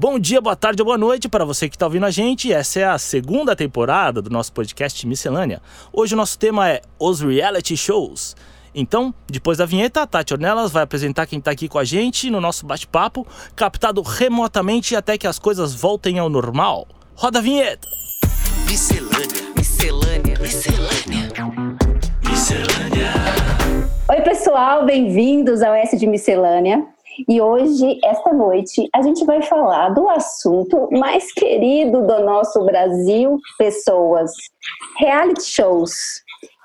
Bom dia, boa tarde ou boa noite para você que está ouvindo a gente. Essa é a segunda temporada do nosso podcast Miscelânea. Hoje o nosso tema é os reality shows. Então, depois da vinheta, a Tati Ornelas vai apresentar quem está aqui com a gente no nosso bate-papo, captado remotamente até que as coisas voltem ao normal. Roda a vinheta! Miscelânea, miscelânea, miscelânea. Miscelânea. Oi, pessoal, bem-vindos ao S de Miscelânea. E hoje, esta noite, a gente vai falar do assunto mais querido do nosso Brasil, pessoas, reality shows.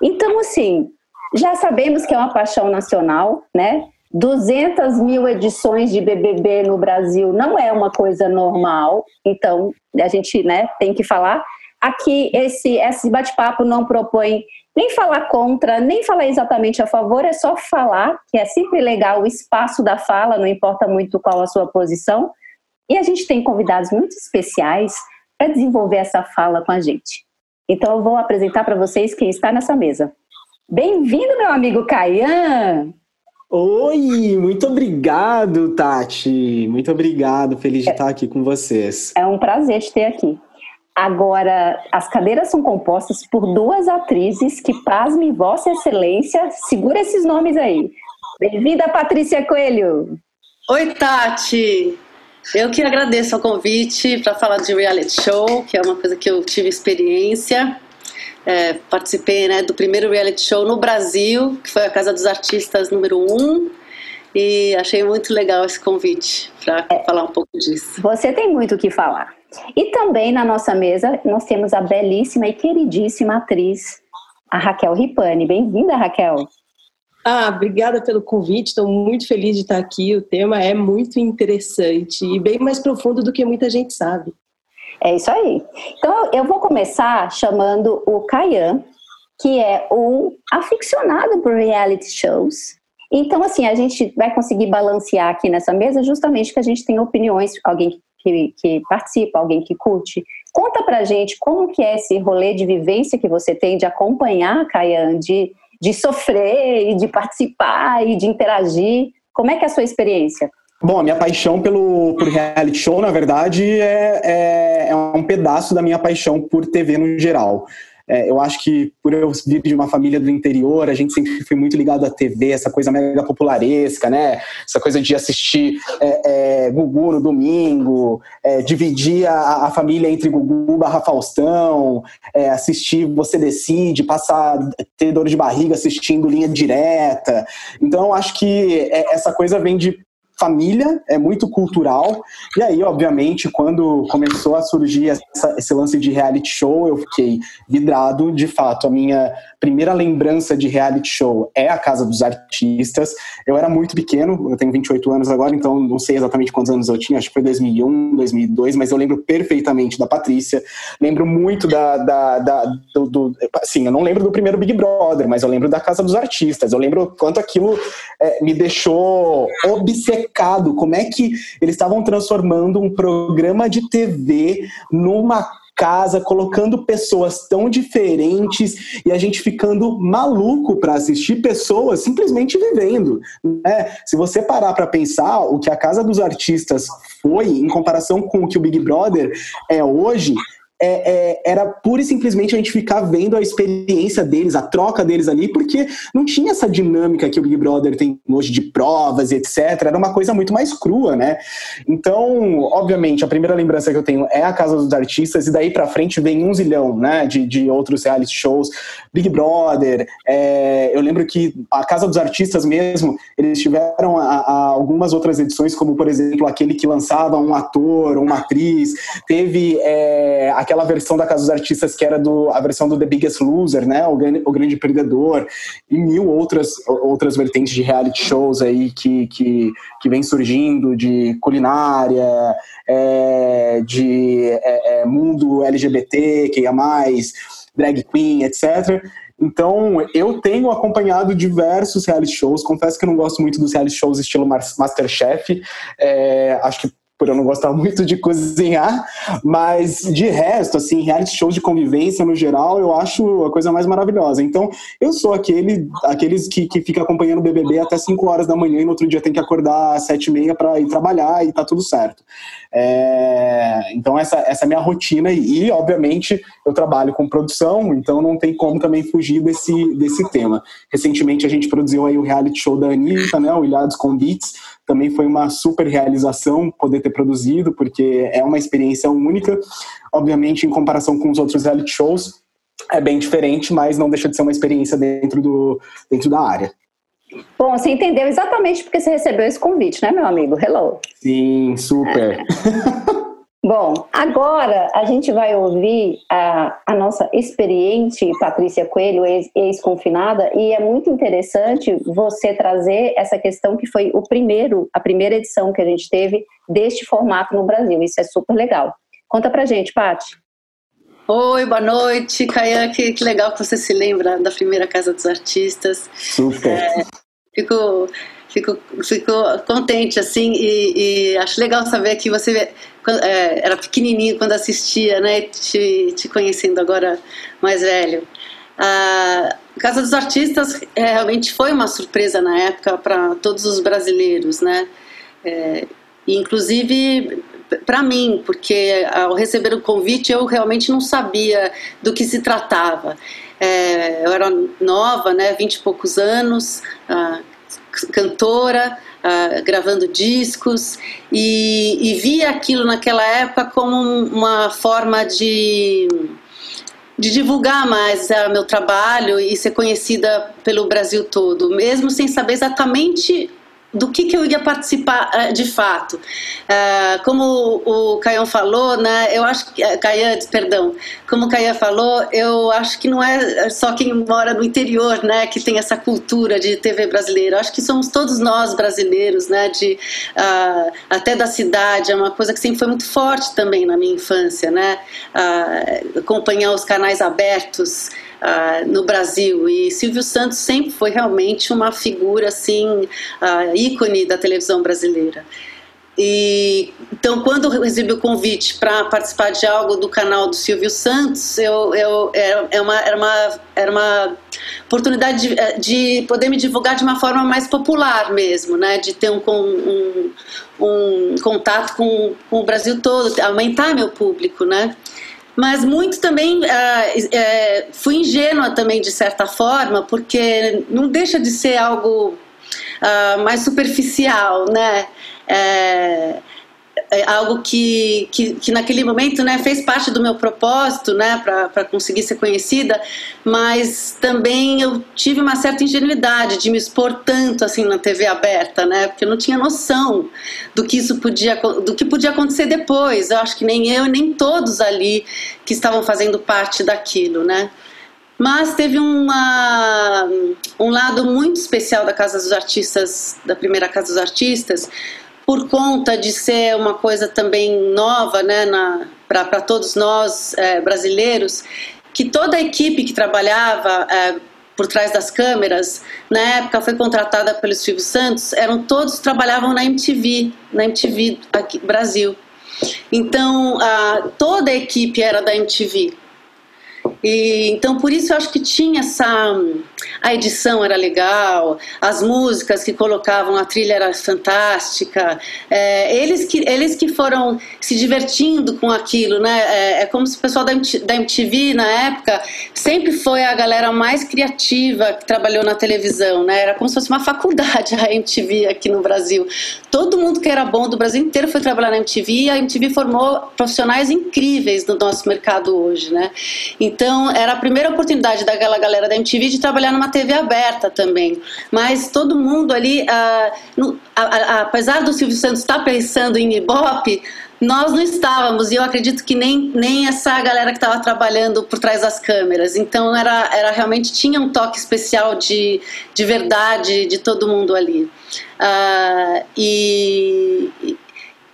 Então, assim, já sabemos que é uma paixão nacional, né? 200 mil edições de BBB no Brasil não é uma coisa normal, então a gente né, tem que falar. Aqui, esse, esse bate-papo não propõe nem falar contra, nem falar exatamente a favor, é só falar, que é sempre legal o espaço da fala, não importa muito qual a sua posição. E a gente tem convidados muito especiais para desenvolver essa fala com a gente. Então eu vou apresentar para vocês quem está nessa mesa. Bem-vindo, meu amigo Caian! Oi, muito obrigado, Tati. Muito obrigado, feliz de é, estar aqui com vocês. É um prazer te ter aqui. Agora, as cadeiras são compostas por duas atrizes que, pasme Vossa Excelência, segura esses nomes aí. Bem-vinda, Patrícia Coelho. Oi, Tati. Eu que agradeço o convite para falar de reality show, que é uma coisa que eu tive experiência. É, participei né, do primeiro reality show no Brasil, que foi a Casa dos Artistas número 1. Um, e achei muito legal esse convite para é, falar um pouco disso. Você tem muito o que falar. E também na nossa mesa nós temos a belíssima e queridíssima atriz, a Raquel Ripani. Bem-vinda, Raquel. Ah, obrigada pelo convite. Estou muito feliz de estar aqui. O tema é muito interessante e bem mais profundo do que muita gente sabe. É isso aí. Então eu vou começar chamando o Caian, que é um aficionado por reality shows. Então, assim, a gente vai conseguir balancear aqui nessa mesa justamente que a gente tem opiniões, alguém que, que participa, alguém que curte. Conta pra gente como que é esse rolê de vivência que você tem de acompanhar, Caian, de, de sofrer e de participar e de interagir. Como é que é a sua experiência? Bom, a minha paixão pelo, por reality show, na verdade, é, é, é um pedaço da minha paixão por TV no geral. É, eu acho que por eu vir de uma família do interior, a gente sempre foi muito ligado à TV, essa coisa mega popularesca, né? Essa coisa de assistir é, é, Gugu no domingo, é, dividir a, a, família entre Gugu barra Faustão, é, assistir Você Decide, passar, ter dor de barriga assistindo linha direta. Então, acho que é, essa coisa vem de família, é muito cultural. E aí, obviamente, quando começou a surgir essa, esse lance de reality show, eu fiquei vidrado. De fato, a minha primeira lembrança de reality show é a Casa dos Artistas. Eu era muito pequeno, eu tenho 28 anos agora, então não sei exatamente quantos anos eu tinha, acho que foi 2001, 2002, mas eu lembro perfeitamente da Patrícia. Lembro muito da. da, da do, do, assim, eu não lembro do primeiro Big Brother, mas eu lembro da Casa dos Artistas. Eu lembro quanto aquilo é, me deixou obcecado. Como é que eles estavam transformando um programa de TV numa casa, colocando pessoas tão diferentes e a gente ficando maluco para assistir pessoas simplesmente vivendo. Né? Se você parar para pensar o que a Casa dos Artistas foi em comparação com o que o Big Brother é hoje, é, é, era pura e simplesmente a gente ficar vendo a experiência deles, a troca deles ali, porque não tinha essa dinâmica que o Big Brother tem hoje de provas etc. Era uma coisa muito mais crua, né? Então, obviamente, a primeira lembrança que eu tenho é a Casa dos Artistas, e daí pra frente vem um zilhão, né, de, de outros reality shows. Big Brother, é, eu lembro que a Casa dos Artistas mesmo, eles tiveram a, a algumas outras edições, como por exemplo aquele que lançava um ator, uma atriz, teve é, aquela versão da Casa dos Artistas que era do, a versão do The Biggest Loser, né? O, o Grande Perdedor, e mil outras, outras vertentes de reality shows aí que, que, que vem surgindo, de culinária, é, de é, é mundo LGBT, que é mais, drag queen, etc. Então, eu tenho acompanhado diversos reality shows. Confesso que eu não gosto muito dos reality shows estilo Masterchef. É, acho que por eu não gostar muito de cozinhar, mas de resto, assim, reality shows de convivência no geral, eu acho a coisa mais maravilhosa. Então, eu sou aquele, aqueles que, que fica acompanhando o BBB até 5 horas da manhã e no outro dia tem que acordar às 7 e meia para ir trabalhar e tá tudo certo. É, então essa, essa é a minha rotina e, obviamente, eu trabalho com produção, então não tem como também fugir desse, desse tema. Recentemente a gente produziu aí o reality show da Anitta, né, o Ilhados com Beats, também foi uma super realização poder ter produzido, porque é uma experiência única. Obviamente, em comparação com os outros reality shows, é bem diferente, mas não deixa de ser uma experiência dentro, do, dentro da área. Bom, você entendeu exatamente porque você recebeu esse convite, né, meu amigo? Hello. Sim, super. Bom, agora a gente vai ouvir a, a nossa experiente Patrícia Coelho, ex-confinada, e é muito interessante você trazer essa questão que foi o primeiro, a primeira edição que a gente teve deste formato no Brasil. Isso é super legal. Conta pra gente, Paty. Oi, boa noite, Caian. Que, que, legal que você se lembra da primeira Casa dos Artistas. Super. É, fico, fico, fico contente, assim, e, e, acho legal saber que você é, era pequenininho quando assistia, né? Te, te conhecendo agora mais velho. A Casa dos Artistas é, realmente foi uma surpresa na época para todos os brasileiros, né? É, inclusive para mim, porque ao receber o convite eu realmente não sabia do que se tratava. É, eu era nova, né, vinte e poucos anos, cantora, ah, gravando discos e, e via aquilo naquela época como uma forma de de divulgar mais o meu trabalho e ser conhecida pelo Brasil todo, mesmo sem saber exatamente do que, que eu ia participar uh, de fato. Uh, como o Caião falou, né, eu acho que. Uh, Caian, perdão. Como o Caian falou, eu acho que não é só quem mora no interior né, que tem essa cultura de TV brasileira. Eu acho que somos todos nós brasileiros, né, de, uh, até da cidade. É uma coisa que sempre foi muito forte também na minha infância, né? acompanhar os canais abertos uh, no Brasil. E Silvio Santos sempre foi realmente uma figura assim, uh, ícone da televisão brasileira. E, então, quando eu recebi o convite para participar de algo do canal do Silvio Santos, eu, eu, era, é uma, era, uma, era uma oportunidade de, eh, de, poder me divulgar de uma forma mais popular mesmo, né? de ter um, um, um contato com, com o Brasil todo, aumentar meu público. Né? Mas muito também uh, fui ingênua também de certa forma, porque não deixa de ser algo uh, mais superficial, né? É, é algo que, que, que, naquele momento né, fez parte do meu propósito né, para conseguir ser conhecida, mas também eu tive uma certa ingenuidade de me expor tanto assim na TV aberta, né, porque eu não tinha noção do que isso podia, do que podia acontecer depois. Eu acho que nem eu nem todos ali que estavam fazendo parte daquilo, né. Mas teve uma, um lado muito especial da Casa dos Artistas, da primeira Casa dos Artistas, por conta de ser uma coisa também nova né, para todos nós é, brasileiros, que toda a equipe que trabalhava é, por trás das câmeras, na época foi contratada pelo Silvio Santos, eram todos trabalhavam na MTV, na MTV aqui, Brasil. Então, a, toda a equipe era da MTV. E, então, por isso eu acho que tinha essa. A edição era legal, as músicas que colocavam, a trilha era fantástica. É, eles, que, eles que foram se divertindo com aquilo, né? É, é como se o pessoal da MTV, na época, sempre foi a galera mais criativa que trabalhou na televisão, né? Era como se fosse uma faculdade a MTV aqui no Brasil. Todo mundo que era bom do Brasil inteiro foi trabalhar na MTV e a MTV formou profissionais incríveis no nosso mercado hoje, né? Então, era a primeira oportunidade daquela galera da MTV de trabalhar numa TV aberta também. Mas todo mundo ali, uh, no, a, a, apesar do Silvio Santos estar pensando em Ibope, nós não estávamos, e eu acredito que nem, nem essa galera que estava trabalhando por trás das câmeras. Então, era, era realmente tinha um toque especial de, de verdade de todo mundo ali. Uh, e,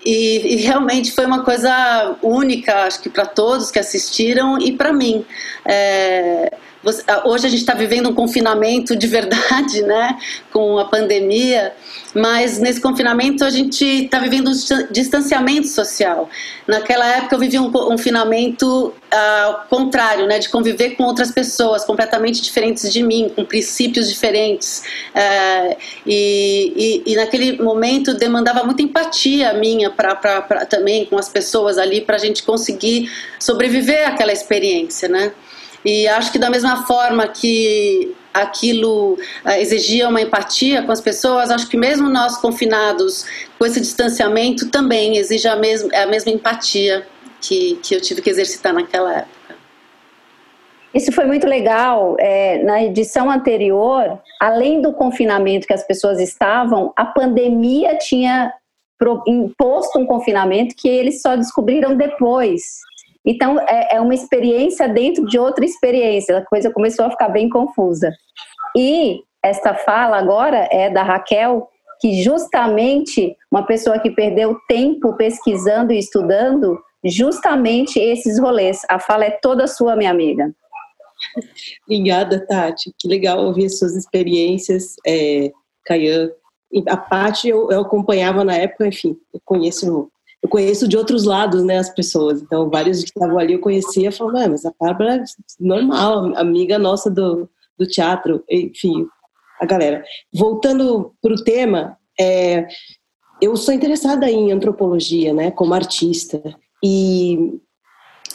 e, e, realmente foi uma coisa única, acho que para todos que assistiram e para mim. É, você, ah, hoje a gente está vivendo um confinamento de verdade, né? Com a pandemia, mas nesse confinamento a gente está vivendo um distanciamento social. Naquela época eu vivi um confinamento uh, contrário, né? De conviver com outras pessoas completamente diferentes de mim, com princípios diferentes. Uh, e, e, e, naquele momento demandava muita empatia minha pra, pra, pra também com as pessoas ali para a gente conseguir sobreviver àquela experiência, né? E acho que da mesma forma que aquilo uh, exigia uma empatia com as pessoas, acho que mesmo nós confinados com esse distanciamento também exige a mesma, a mesma empatia que, que eu tive que exercitar naquela época. Isso foi muito legal. É, na edição anterior, além do confinamento que as pessoas estavam, a pandemia tinha imposto um confinamento que eles só descobriram depois. Então, é, é uma experiência dentro de outra experiência. A coisa começou a ficar bem confusa. E esta fala agora é da Raquel, que justamente uma pessoa que perdeu tempo pesquisando e estudando justamente esses rolês. A fala é toda sua, minha amiga. Obrigada, Tati. Que legal ouvir as suas experiências, é. A Paty eu, eu acompanhava na época, enfim, eu conheço eu conheço de outros lados, né, as pessoas. Então, vários que estavam ali eu conhecia, falavam, ah, mas a Bárbara é normal, amiga nossa do, do teatro, enfim, a galera. Voltando para o tema, é, eu sou interessada em antropologia, né, como artista, e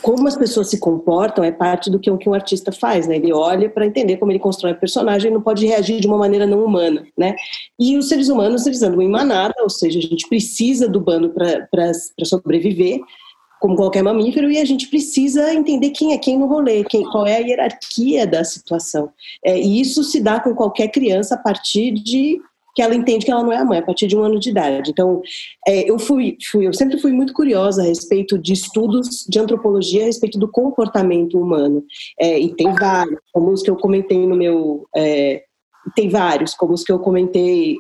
como as pessoas se comportam é parte do que um, que um artista faz, né? Ele olha para entender como ele constrói o personagem e não pode reagir de uma maneira não humana, né? E os seres humanos, eles andam em manada, ou seja, a gente precisa do bando para sobreviver, como qualquer mamífero, e a gente precisa entender quem é quem no rolê, quem, qual é a hierarquia da situação. É, e isso se dá com qualquer criança a partir de que ela entende que ela não é a mãe a partir de um ano de idade. Então, é, eu fui, fui, eu sempre fui muito curiosa a respeito de estudos de antropologia a respeito do comportamento humano. É, e tem vários, como os que eu comentei no meu, é, tem vários, como os que eu comentei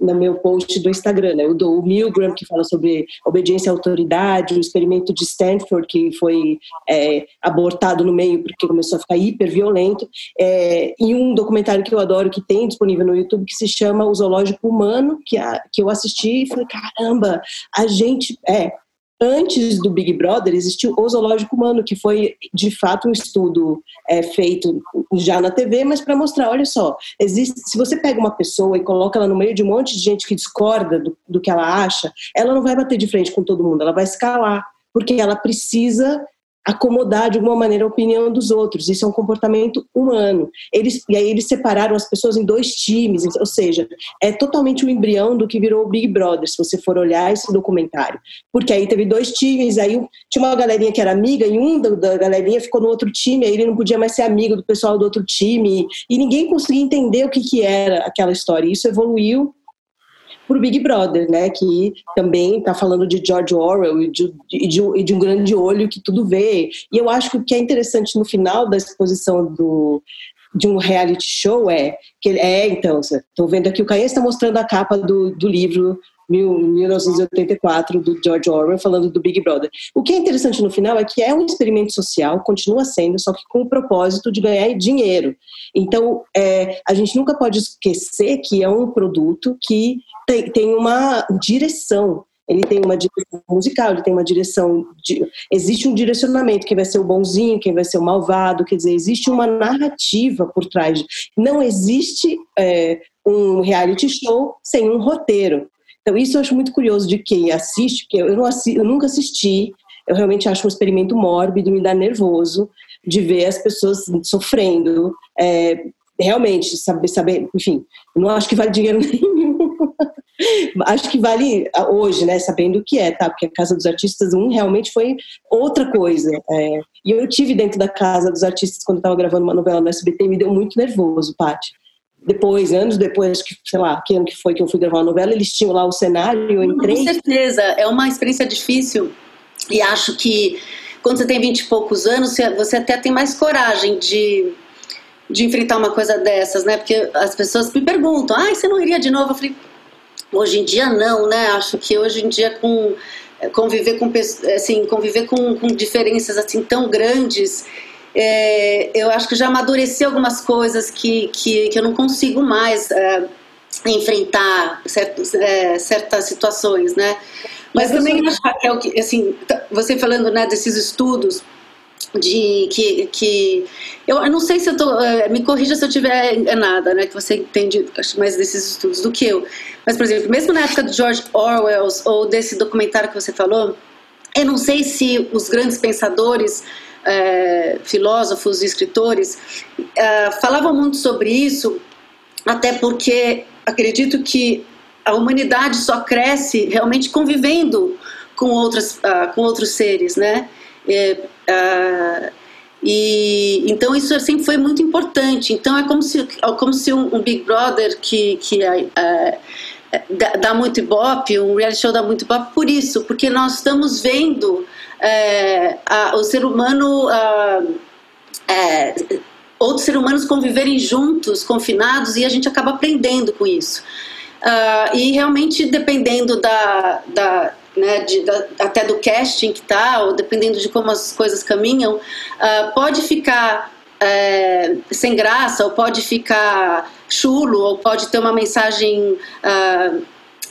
no meu post do Instagram, né? o do Milgram, que fala sobre obediência à autoridade, o experimento de Stanford, que foi é, abortado no meio porque começou a ficar hiper violento, é, e um documentário que eu adoro, que tem disponível no YouTube, que se chama O Zoológico Humano, que, a, que eu assisti e falei, caramba, a gente... É, antes do Big Brother existiu o Zoológico Humano, que foi de fato um estudo é, feito já na TV, mas para mostrar, olha só, existe, se você pega uma pessoa e coloca ela no meio de um monte de gente que discorda do, do que ela acha, ela não vai bater de frente com todo mundo, ela vai escalar, porque ela precisa acomodar de alguma maneira a opinião dos outros. Isso é um comportamento humano. Eles, e aí eles separaram as pessoas em dois times, ou seja, é totalmente o um embrião do que virou o Big Brother, se você for olhar esse documentário. Porque aí teve dois times, aí tinha uma galerinha que era amiga e um da, da galerinha ficou no outro time, aí ele não podia mais ser amigo do pessoal do outro time, e ninguém conseguia entender o que, que era aquela história. Isso evoluiu o Big Brother, né? Que também está falando de George Orwell e de, de, de, um grande olho que tudo vê. E eu acho que o que é interessante no final da exposição do, de um reality show é que é, então, estou vendo aqui, o Caio está mostrando a capa do, do livro 1984 do George Orwell falando do Big Brother. O que é interessante no final é que é um experimento social, continua sendo, só que com o propósito de ganhar dinheiro. Então, é, a gente nunca pode esquecer que é um produto que tem, tem uma direção. Ele tem uma direção musical, ele tem uma direção. De, existe um direcionamento, quem vai ser o bonzinho, quem vai ser o malvado, quer dizer, existe uma narrativa por trás. Não existe é, um reality show sem um roteiro. Então, isso eu acho muito curioso de quem assiste, porque eu, não assisti, eu nunca assisti, eu realmente acho um experimento mórbido, me dá nervoso de ver as pessoas sofrendo. É, realmente, saber, saber, enfim, não acho que vale dinheiro nenhum. acho que vale hoje, né, sabendo o que é, tá? Porque a Casa dos Artistas 1 realmente foi outra coisa. É, e eu tive dentro da Casa dos Artistas quando estava gravando uma novela no SBT, me deu muito nervoso, Paty depois, anos depois, que, sei lá, que ano que foi que eu fui gravar a novela, eles tinham lá o cenário, eu entrei. Com certeza, é uma experiência difícil e acho que quando você tem vinte e poucos anos, você até tem mais coragem de, de enfrentar uma coisa dessas, né? Porque as pessoas me perguntam, ah, você não iria de novo? Eu falei, hoje em dia não, né? Acho que hoje em dia com conviver com assim conviver com, com diferenças assim tão grandes é, eu acho que já amadureci algumas coisas que, que, que eu não consigo mais é, enfrentar certos, é, certas situações, né? Mas, Mas também acho, Raquel, que assim, você falando né, desses estudos de que, que eu não sei se eu tô é, me corrija se eu tiver enganada né que você entende mais desses estudos do que eu mas por exemplo mesmo na época do George Orwell ou desse documentário que você falou eu não sei se os grandes pensadores é, filósofos e escritores é, falavam muito sobre isso até porque acredito que a humanidade só cresce realmente convivendo com outras uh, com outros seres né é, uh, e então isso sempre foi muito importante. Então é como se, é como se um, um Big Brother que, que uh, dá, muito ibope, um reality show dá muito ibope por isso, porque nós estamos vendo uh, a, o ser humano, outros seres humanos conviverem juntos, confinados, e a gente acaba aprendendo com isso. e realmente dependendo da, da né, de, da, até do casting que tá, ou dependendo de como as coisas caminham, uh, pode ficar é, sem graça, ou pode ficar chulo, ou pode ter uma mensagem uh,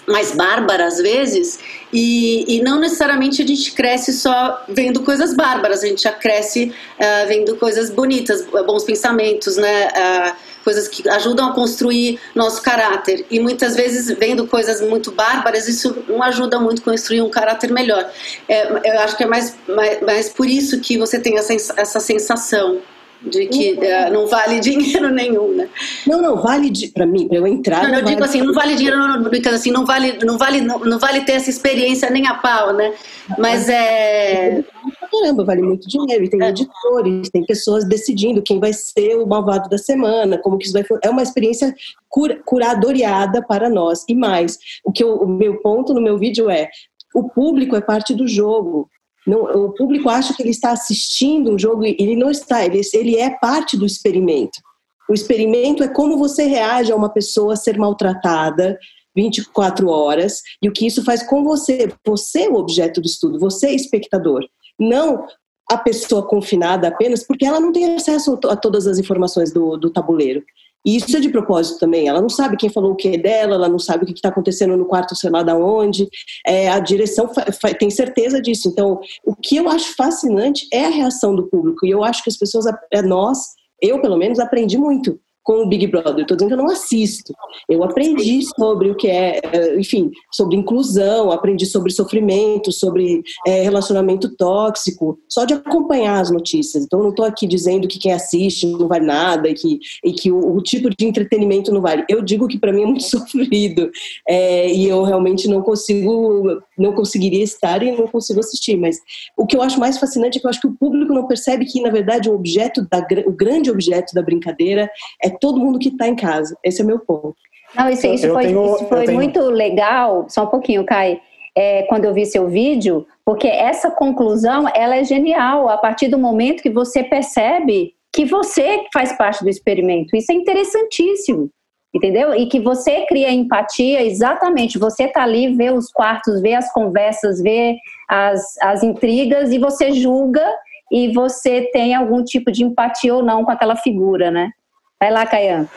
mais bárbara às vezes, e, e, não necessariamente a gente cresce só vendo coisas bárbaras, a gente já cresce uh, vendo coisas bonitas, bons pensamentos, né? Uh, coisas que ajudam a construir nosso caráter. E muitas vezes, vendo coisas muito bárbaras, isso não ajuda muito a construir um caráter melhor. É, eu acho que é mais, mais, mais por isso que você tem essa, essa sensação de que uhum. não vale dinheiro nenhum, né? Não, não vale para mim, para eu entrar. Não, eu digo assim, não vale dinheiro, não, não, assim, não vale, não vale, não, não, vale ter essa experiência nem a pau, né? Mas é caramba, vale muito dinheiro. E tem é. editores, tem pessoas decidindo quem vai ser o malvado da semana, como que isso vai É uma experiência cur curadoreada para nós. E mais, o que eu, o meu ponto no meu vídeo é o público é parte do jogo. Não, o público acha que ele está assistindo um jogo e ele não está, ele, ele é parte do experimento. O experimento é como você reage a uma pessoa ser maltratada 24 horas e o que isso faz com você. Você é o objeto do estudo, você é espectador. Não a pessoa confinada apenas porque ela não tem acesso a todas as informações do, do tabuleiro. E isso é de propósito também. Ela não sabe quem falou o que dela, ela não sabe o que está acontecendo no quarto, sei lá da onde. É, a direção tem certeza disso. Então, o que eu acho fascinante é a reação do público. E eu acho que as pessoas, é, nós, eu pelo menos, aprendi muito com o Big Brother. Estou dizendo que eu não assisto. Eu aprendi sobre o que é, eh, enfim, sobre inclusão, aprendi sobre sofrimento, sobre é, relacionamento tóxico, só de acompanhar as notícias. Então, não estou aqui dizendo que quem assiste não vale nada e que, e que o, o tipo de entretenimento não vale. Eu digo que para mim é muito sofrido é, e eu realmente não consigo, não conseguiria estar e não consigo assistir. Mas o que eu acho mais fascinante é que eu acho que o público não percebe que, na verdade, o objeto da, o grande objeto da brincadeira é todo mundo que está em casa. Esse é o meu ponto. Não, isso, isso foi, tenho, isso foi tenho... muito legal. Só um pouquinho, Kai. É, quando eu vi seu vídeo, porque essa conclusão ela é genial a partir do momento que você percebe que você faz parte do experimento. Isso é interessantíssimo, entendeu? E que você cria empatia, exatamente. Você tá ali, vê os quartos, vê as conversas, vê as, as intrigas e você julga e você tem algum tipo de empatia ou não com aquela figura, né? Vai lá, Caian.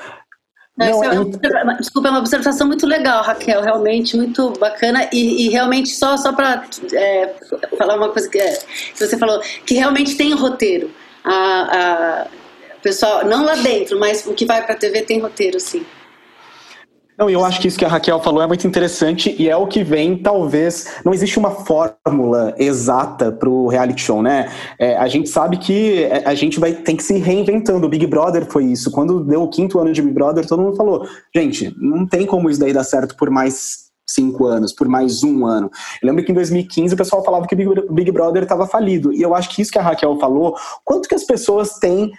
É uma, desculpa, é uma observação muito legal, Raquel, realmente muito bacana e, e realmente só, só para é, falar uma coisa que, é, que, você falou, que realmente tem roteiro. A, a, pessoal, não lá dentro, mas o que vai para a TV tem roteiro, sim. Não, eu acho que isso que a Raquel falou é muito interessante e é o que vem, talvez. Não existe uma fórmula exata para o reality show, né? É, a gente sabe que é, a gente vai tem que se reinventando. O Big Brother foi isso. Quando deu o quinto ano de Big Brother, todo mundo falou: gente, não tem como isso daí dar certo por mais cinco anos, por mais um ano. Eu lembro que em 2015 o pessoal falava que o Big Brother estava falido. E eu acho que isso que a Raquel falou, quanto que as pessoas têm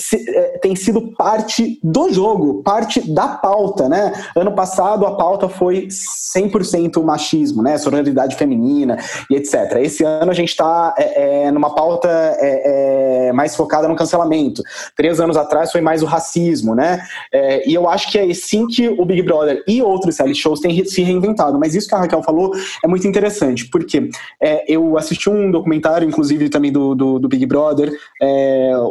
se, é, tem sido parte do jogo, parte da pauta, né? Ano passado a pauta foi 100% machismo, né? Sororidade feminina e etc. Esse ano a gente está é, é, numa pauta é, é, mais focada no cancelamento. Três anos atrás foi mais o racismo, né? É, e eu acho que é assim que o Big Brother e outros reality shows têm se reinventado. Mas isso que a Raquel falou é muito interessante, porque eu assisti um documentário, inclusive também do, do, do Big Brother,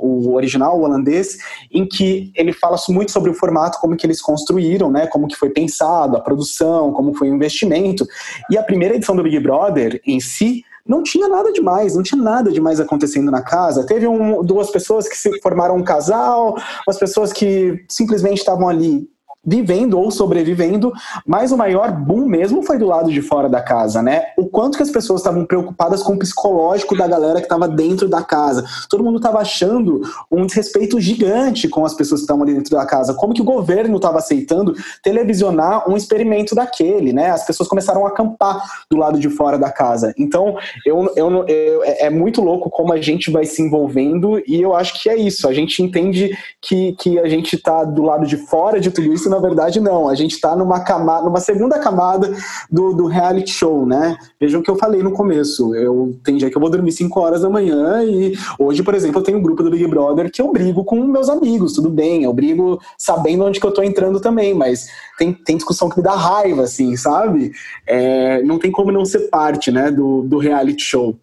o original, o holandês, em que ele fala muito sobre o formato, como que eles construíram, né, como que foi pensado, a produção, como foi o investimento. E a primeira edição do Big Brother em si não tinha nada demais, não tinha nada demais acontecendo na casa. Teve um, duas pessoas que se formaram um casal, umas pessoas que simplesmente estavam ali vivendo ou sobrevivendo, mas o maior boom mesmo foi do lado de fora da casa, né? O quanto que as pessoas estavam preocupadas com o psicológico da galera que estava dentro da casa. Todo mundo estava achando um desrespeito gigante com as pessoas que estavam ali dentro da casa. Como que o governo estava aceitando televisionar um experimento daquele, né? As pessoas começaram a acampar do lado de fora da casa. Então, eu, eu, eu é, é muito louco como a gente vai se envolvendo e eu acho que é isso. A gente entende que, que a gente está do lado de fora de tudo isso na verdade não. A gente está numa camada, numa segunda camada do, do reality show, né? Vejam o que eu falei no começo. Eu tem dia que eu vou dormir 5 horas da manhã e hoje, por exemplo, eu tenho um grupo do Big Brother que eu brigo com meus amigos, tudo bem. Eu brigo sabendo onde que eu tô entrando também, mas tem, tem discussão que me dá raiva, assim, sabe? É, não tem como não ser parte, né, do, do reality show.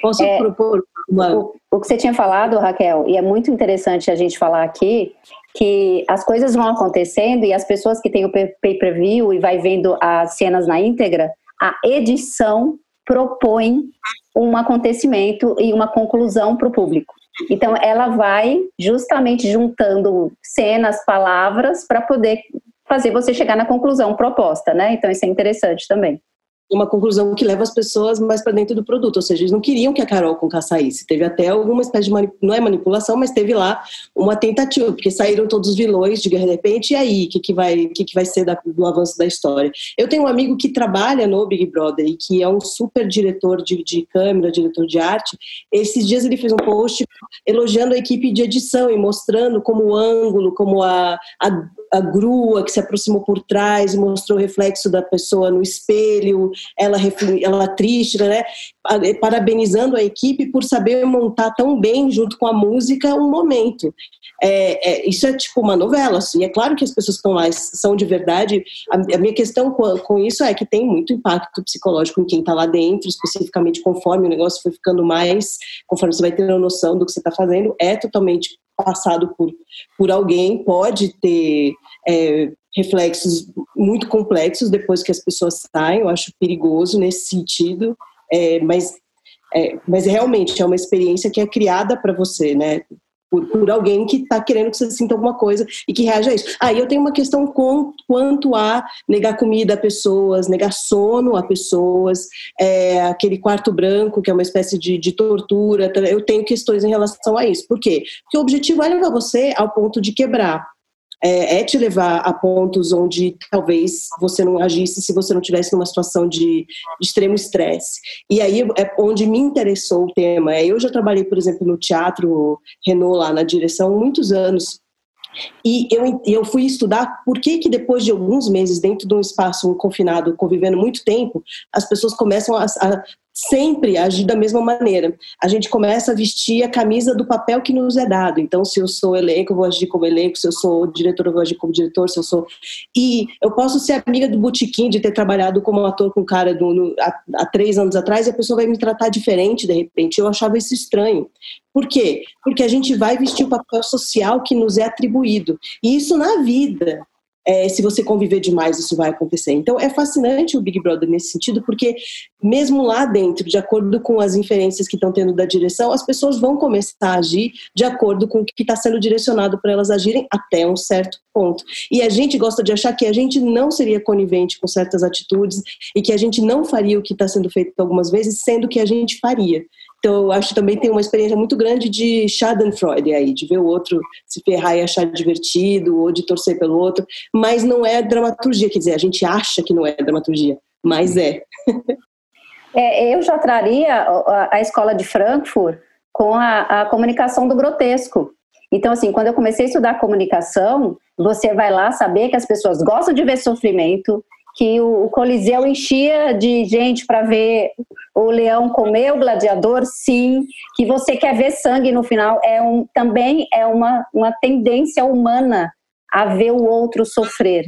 Posso é, propor o, o que você tinha falado, Raquel, e é muito interessante a gente falar aqui, que as coisas vão acontecendo e as pessoas que têm o pay-per-view e vai vendo as cenas na íntegra, a edição propõe um acontecimento e uma conclusão para o público. Então, ela vai justamente juntando cenas, palavras, para poder fazer você chegar na conclusão proposta, né? Então, isso é interessante também uma conclusão que leva as pessoas mais para dentro do produto, ou seja, eles não queriam que a Carol Conká saísse. Teve até alguma espécie de não é manipulação, mas teve lá uma tentativa, porque saíram todos os vilões de de repente, e aí, o que, que, vai, que, que vai ser da, do avanço da história? Eu tenho um amigo que trabalha no Big Brother e que é um super diretor de, de câmera, diretor de arte. Esses dias ele fez um post elogiando a equipe de edição e mostrando como o ângulo, como a, a a grua que se aproximou por trás e mostrou o reflexo da pessoa no espelho, ela, ela triste, né? Parabenizando a equipe por saber montar tão bem, junto com a música, um momento. É, é, isso é tipo uma novela, assim. É claro que as pessoas que estão lá são de verdade. A, a minha questão com, com, isso é que tem muito impacto psicológico em quem está lá dentro, especificamente conforme o negócio foi ficando mais, conforme você vai tendo noção do que você está fazendo, é totalmente passado por, por alguém, pode ter é, reflexos muito complexos depois que as pessoas saem, eu acho perigoso nesse sentido, é, mas, é, mas realmente é uma experiência que é criada para você, né? Por, por, alguém que está querendo que você sinta alguma coisa e que reaja a isso. Aí ah, eu tenho uma questão com, quanto a negar comida a pessoas, negar sono a pessoas, é, aquele quarto branco, que é uma espécie de, de tortura. Eu tenho questões em relação a isso. Por quê? Porque o objetivo é levar você ao ponto de quebrar é, é, te levar a pontos onde talvez você não agisse se você não tivesse numa situação de, de extremo estresse. E aí é onde me interessou o tema. É, eu já trabalhei, por exemplo, no teatro Renault lá na direção muitos anos. E eu, eu fui estudar por que, que depois de alguns meses dentro de um espaço confinado, convivendo muito tempo, as pessoas começam a, a sempre agir da mesma maneira. A gente começa a vestir a camisa do papel que nos é dado. Então, se eu sou elenco, eu vou agir como elenco, se eu sou diretor, eu vou agir como diretor, se eu sou. E eu posso ser amiga do Botequim, de ter trabalhado como ator com cara do, no, há, há três anos atrás, e a pessoa vai me tratar diferente de repente. Eu achava isso estranho. Por quê? Porque a gente vai vestir o papel social que nos é atribuído. E isso na vida é, se você conviver demais, isso vai acontecer. Então, é fascinante o Big Brother nesse sentido, porque mesmo lá dentro, de acordo com as inferências que estão tendo da direção, as pessoas vão começar a agir de acordo com o que está sendo direcionado para elas agirem até um certo ponto. E a gente gosta de achar que a gente não seria conivente com certas atitudes e que a gente não faria o que está sendo feito algumas vezes, sendo que a gente faria. Então, eu acho que também tem uma experiência muito grande de Schadenfreude aí, de ver o outro se ferrar e achar divertido, ou de torcer pelo outro, mas não é dramaturgia, quer dizer, a gente acha que não é dramaturgia, mas é. é eu já traria a, escola de Frankfurt com a, a comunicação do grotesco. Então, assim, quando eu comecei a estudar comunicação, você vai lá saber que as pessoas gostam de ver sofrimento, que o, Coliseu enchia de gente para ver o leão comer o gladiador, sim, que você quer ver sangue no final, é um, também é uma, uma tendência humana a ver o outro sofrer.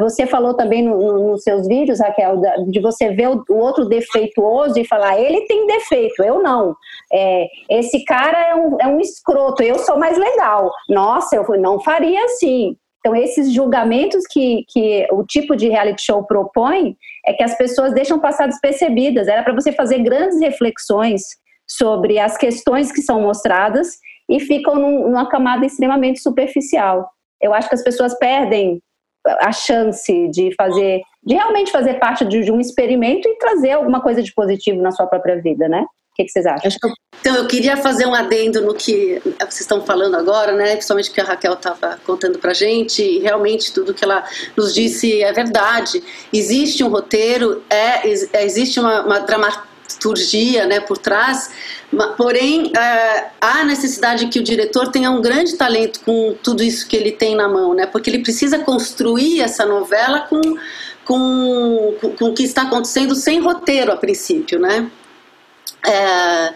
Você falou também no, no, nos seus vídeos, Raquel, de você ver o, o, outro defeituoso e falar, ele tem defeito, eu não. É, esse cara é um, é um escroto, eu sou mais legal. Nossa, eu não faria assim. Então, esses julgamentos que, que o tipo de reality show propõe é que as pessoas deixam passar despercebidas. Era para você fazer grandes reflexões sobre as questões que são mostradas e ficam num, numa camada extremamente superficial. Eu acho que as pessoas perdem a chance de fazer, de realmente fazer parte de, de um experimento e trazer alguma coisa de positivo na sua própria vida, né? Que, que vocês acham? Então, eu queria fazer um adendo no que vocês estão falando agora, né? Principalmente o que a Raquel estava contando para gente. E realmente tudo que ela nos disse é verdade. Existe um roteiro, é, existe uma, uma dramaturgia né, por trás, porém é, há necessidade que o diretor tenha um grande talento com tudo isso que ele tem na mão, né, porque ele precisa construir essa novela com, com, com o que está acontecendo sem roteiro a princípio, né. É,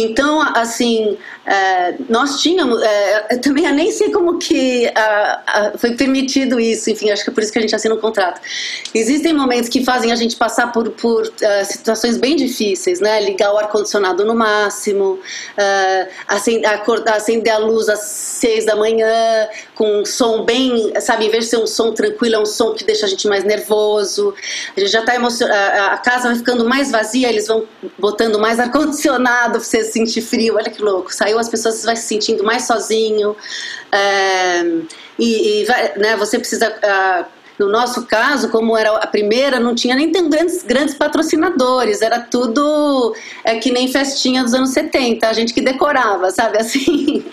então, assim, é, nós tínhamos, é, também eu nem sei como que foi permitido isso, enfim, acho que é por isso que a gente assina um contrato. Existem momentos que fazem a gente passar por, por uh, situações bem difíceis, né? Ligar o ar-condicionado no máximo, acender, acordar, acender a luz às seis da manhã, com um som bem, sabe, em vez de ser um som tranquilo, é um som que deixa a gente mais nervoso. A gente já está emocionado, a casa vai ficando mais vazia, eles vão botando mais ar-condicionado, você sentir frio, olha que louco. Saiu, as pessoas vai se sentindo mais sozinho. É, e, e vai, né, você precisa. Uh, no nosso caso, como era a primeira, não tinha nem grandes, grandes patrocinadores, era tudo é, que nem festinha dos anos 70, a gente que decorava, sabe assim?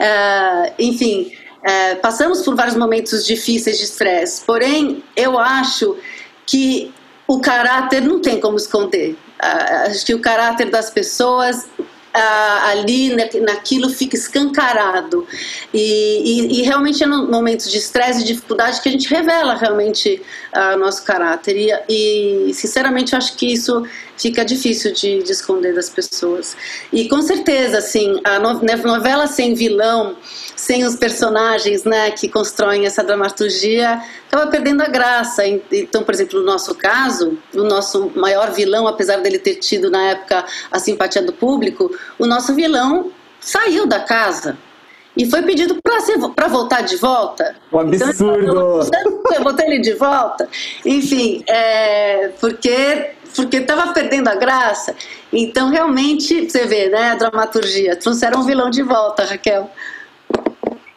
Uh, enfim, uh, passamos por vários momentos difíceis de estresse, porém, eu acho que o caráter não tem como esconder. Uh, acho que o caráter das pessoas ali naquilo fica escancarado. E, e, e realmente é no momentos de estresse e dificuldade que a gente revela realmente uh, nosso caráter. E, e, sinceramente, eu acho que isso fica difícil de, de, esconder das pessoas. E com certeza, assim, a né, novela sem vilão, sem os personagens né, que constroem essa dramaturgia, acaba perdendo a graça. Então, por exemplo, no nosso caso, o nosso maior vilão, apesar dele ter tido na época a simpatia do público, o nosso vilão saiu da casa. E foi pedido para voltar de volta. Um absurdo! Então, eu botei ele de volta. Enfim, é, porque porque estava perdendo a graça. Então, realmente, você vê, né, a dramaturgia. Trouxeram um vilão de volta, Raquel.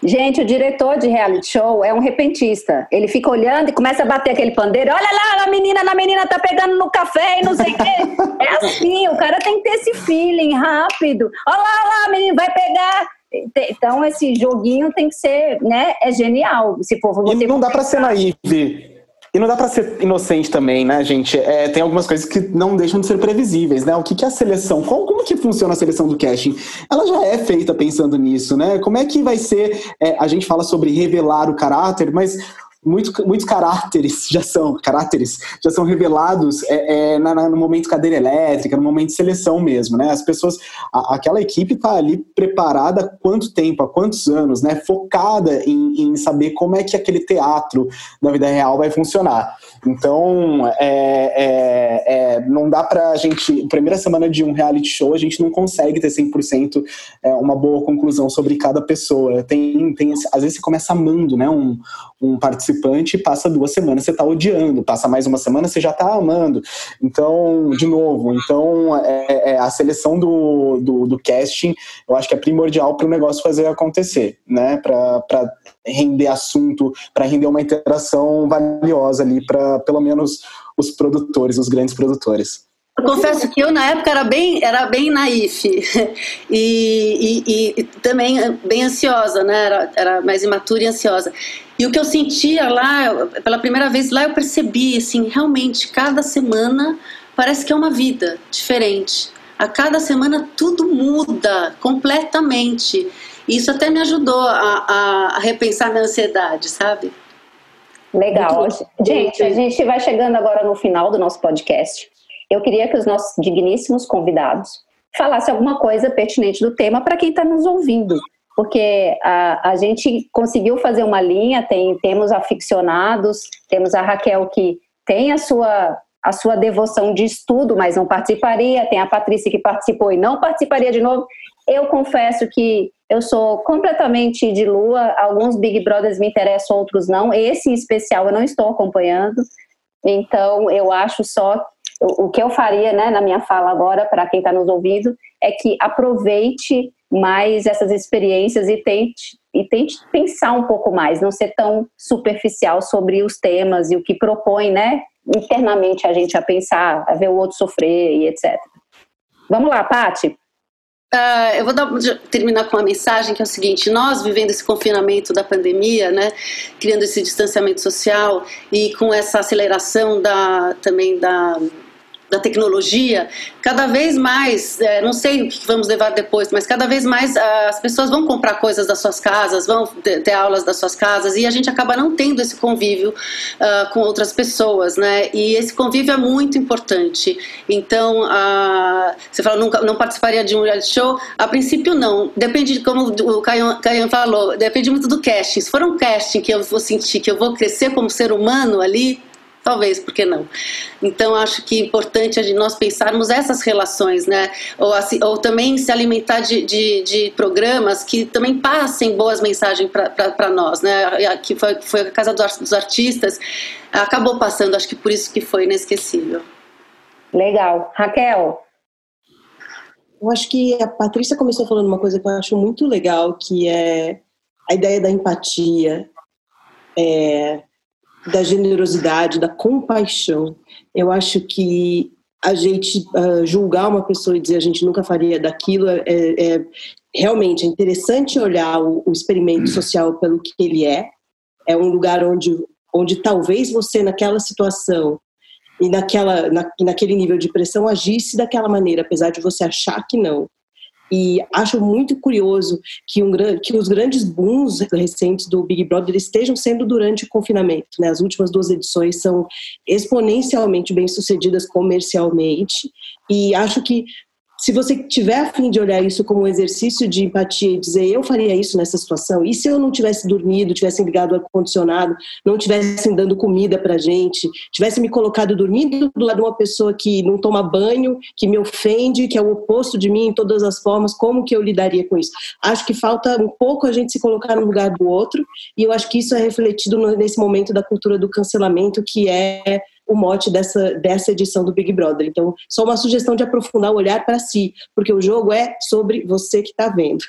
Gente, o diretor de reality show é um repentista. Ele fica olhando e começa a bater aquele pandeiro. Olha lá, a menina, a menina tá pegando no café e não sei o quê. É assim, o cara tem que ter esse feeling rápido. Olha lá, olha lá, a menina vai pegar. Então, esse joguinho tem que ser, né? É genial. Se for você. E não dá para ser naive. E não dá para ser inocente também, né, gente? É, tem algumas coisas que não deixam de ser previsíveis, né? O que, que é a seleção? Como, como, que funciona a seleção do casting? Ela já é feita pensando nisso, né? Como é que vai ser? É, a gente fala sobre revelar o caráter, mas muitos, muitos caráteres já são caráteres já são revelados é, é, na, no momento cadeira elétrica, no momento de seleção mesmo, né? As pessoas, a, aquela equipe está ali preparada há quanto tempo, há quantos anos, né? Focada em, em saber como é que aquele teatro da vida real vai funcionar. Então, é, é, é, não dá pra gente. Primeira semana de um reality show, a gente não consegue ter 100% é, uma boa conclusão sobre cada pessoa. Tem, tem, às vezes você começa amando né, um, um participante e passa duas semanas você tá odiando, passa mais uma semana você já tá amando. Então, de novo, então é, é a seleção do, do, do, casting eu acho que é primordial para o negócio fazer acontecer, né? Para render assunto, para render uma interação valiosa ali para pelo menos os produtores, os grandes produtores. Eu confesso que eu na época era bem, era bem naif e, e, e também bem ansiosa, né? Era, era mais imatura e ansiosa. E o que eu sentia lá, pela primeira vez lá, eu percebi, assim, realmente cada semana parece que é uma vida diferente A cada semana tudo muda completamente. Isso até me ajudou a, a, a repensar minha ansiedade, sabe? Legal. Gente, a gente vai chegando agora no final do nosso podcast. Eu queria que os nossos digníssimos convidados falassem alguma coisa pertinente do tema para quem está nos ouvindo. Porque a, a gente conseguiu fazer uma linha, tem, temos aficionados, temos a Raquel que tem a sua, a sua devoção de estudo, mas não participaria, tem a Patrícia que participou e não participaria de novo. Eu confesso que eu sou completamente de lua, alguns Big Brothers me interessam, outros não. Esse em especial eu não estou acompanhando. Então, eu acho só o que eu faria, né, na minha fala agora para quem está nos ouvindo é que aproveite mais essas experiências e tente e tente pensar um pouco mais, não ser tão superficial sobre os temas e o que propõe, né, internamente a gente a pensar, a ver o outro sofrer e etc. Vamos lá, Pati. Uh, eu vou dar, terminar com uma mensagem que é o seguinte: nós vivendo esse confinamento da pandemia, né, criando esse distanciamento social e com essa aceleração da também da da tecnologia, cada vez mais, é, não sei o que vamos levar depois, mas cada vez mais ah, as pessoas vão comprar coisas das suas casas, vão ter, aulas das suas casas e a gente acaba não tendo esse convívio uh, com outras pessoas, né? E esse convívio é muito importante. Então, uh, você fala, nunca, não participaria de um reality show? A princípio, não. Depende de como o Caian falou, depende muito do casting. Se for um casting que eu vou sentir que eu vou crescer como ser humano ali, Talvez, por que não? Então, acho que é importante a nós pensarmos essas relações, né? Ou, assim, ou também se alimentar de, de, de, programas que também passem boas mensagens para nós, né? Que foi, foi a Casa dos Artistas, acabou passando, acho que por isso que foi inesquecível. Legal. Raquel? Eu acho que a Patrícia começou falando uma coisa que eu acho muito legal, que é a ideia da empatia. É, da generosidade, da compaixão. Eu acho que a gente uh, julgar uma pessoa e dizer a gente nunca faria daquilo é, é, é realmente é interessante olhar o, o, experimento social pelo que ele é. É um lugar onde, onde talvez você naquela situação e naquela, na, naquele nível de pressão agisse daquela maneira, apesar de você achar que não. E acho muito curioso que, um, que os grandes booms recentes do Big Brother estejam sendo durante o confinamento. Né? As últimas duas edições são exponencialmente bem sucedidas comercialmente. E acho que se você tiver a fim de olhar isso como um exercício de empatia e dizer eu faria isso nessa situação, e se eu não tivesse dormido, tivesse ligado o ar-condicionado, não tivessem dando comida pra gente, tivesse me colocado dormindo do lado de uma pessoa que não toma banho, que me ofende, que é o oposto de mim em todas as formas, como que eu lidaria com isso? Acho que falta um pouco a gente se colocar no lugar do outro, e eu acho que isso é refletido nesse momento da cultura do cancelamento, que é o mote dessa, dessa edição do Big Brother. Então, só uma sugestão de aprofundar o olhar para si, porque o jogo é sobre você que está vendo.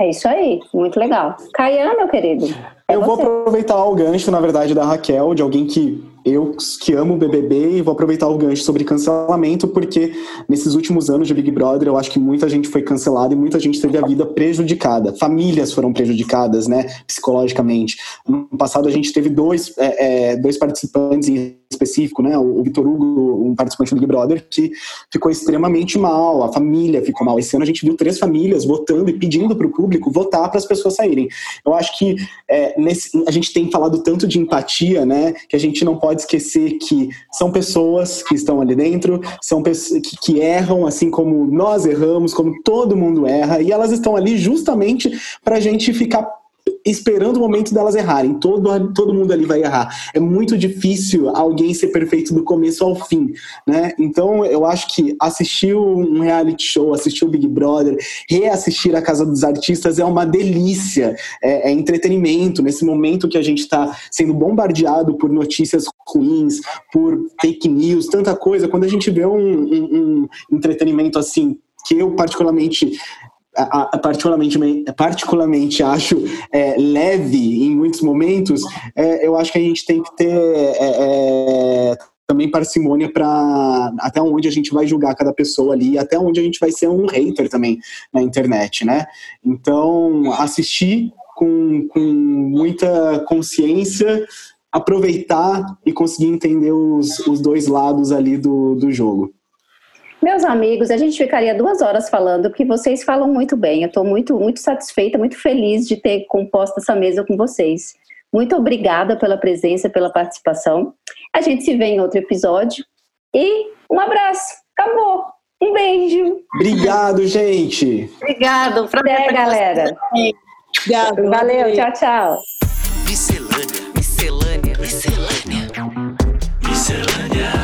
É isso aí, muito legal. Caian, meu querido. É eu você. vou aproveitar o gancho, na verdade, da Raquel, de alguém que eu que amo o BBB e vou aproveitar o gancho sobre cancelamento, porque nesses últimos anos de Big Brother eu acho que muita gente foi cancelada e muita gente teve a vida prejudicada. Famílias foram prejudicadas, né, psicologicamente. No passado a gente teve dois, é, é, dois participantes em específico, né, o Vitor Hugo, um participante do Big Brother, que ficou extremamente mal, a família ficou mal. Esse ano a gente viu três famílias votando e pedindo para o público votar para as pessoas saírem. Eu acho que é, nesse, a gente tem falado tanto de empatia, né, que a gente não pode esquecer que são pessoas que estão ali dentro, são pessoas que, que erram, assim como nós erramos, como todo mundo erra, e elas estão ali justamente para a gente ficar esperando o momento delas errarem. Todo, todo mundo ali vai errar. É muito difícil alguém ser perfeito do começo ao fim, né? Então, eu acho que assistir um reality show, assistir o Big Brother, reassistir a Casa dos Artistas é uma delícia. É, é entretenimento. Nesse momento que a gente está sendo bombardeado por notícias ruins, por fake news, tanta coisa, quando a gente vê um, um, um entretenimento assim que eu particularmente particularmente, particularmente acho é, leve em muitos momentos, é, eu acho que a gente tem que ter é, é também parcimônia para até onde a gente vai julgar cada pessoa ali, até onde a gente vai ser um hater também na internet, né? Então, assistir com, com muita consciência, aproveitar e conseguir entender os, os dois lados ali do, do jogo. Meus amigos, a gente ficaria duas horas falando, porque vocês falam muito bem. Eu estou muito, muito satisfeita, muito feliz de ter composto essa mesa com vocês. Muito obrigada pela presença, pela participação. A gente se vê em outro episódio. E um abraço. Acabou. Um beijo. Obrigado, gente. Obrigado. Até, galera. Obrigada. Valeu. Tchau, tchau. Miscelânea, miscelânea, miscelânea. Miscelânea.